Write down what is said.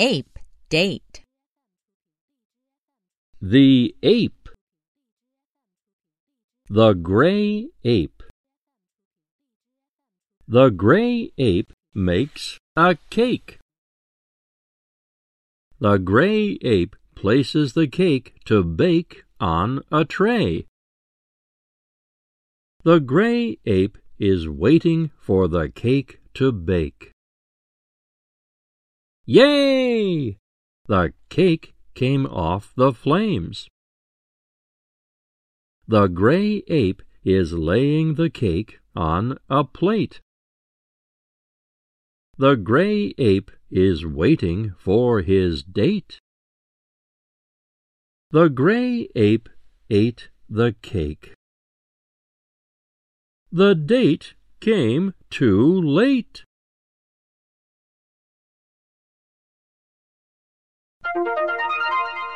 Ape date. The ape. The gray ape. The gray ape makes a cake. The gray ape places the cake to bake on a tray. The gray ape is waiting for the cake to bake. Yay! The cake came off the flames. The gray ape is laying the cake on a plate. The gray ape is waiting for his date. The gray ape ate the cake. The date came too late. Música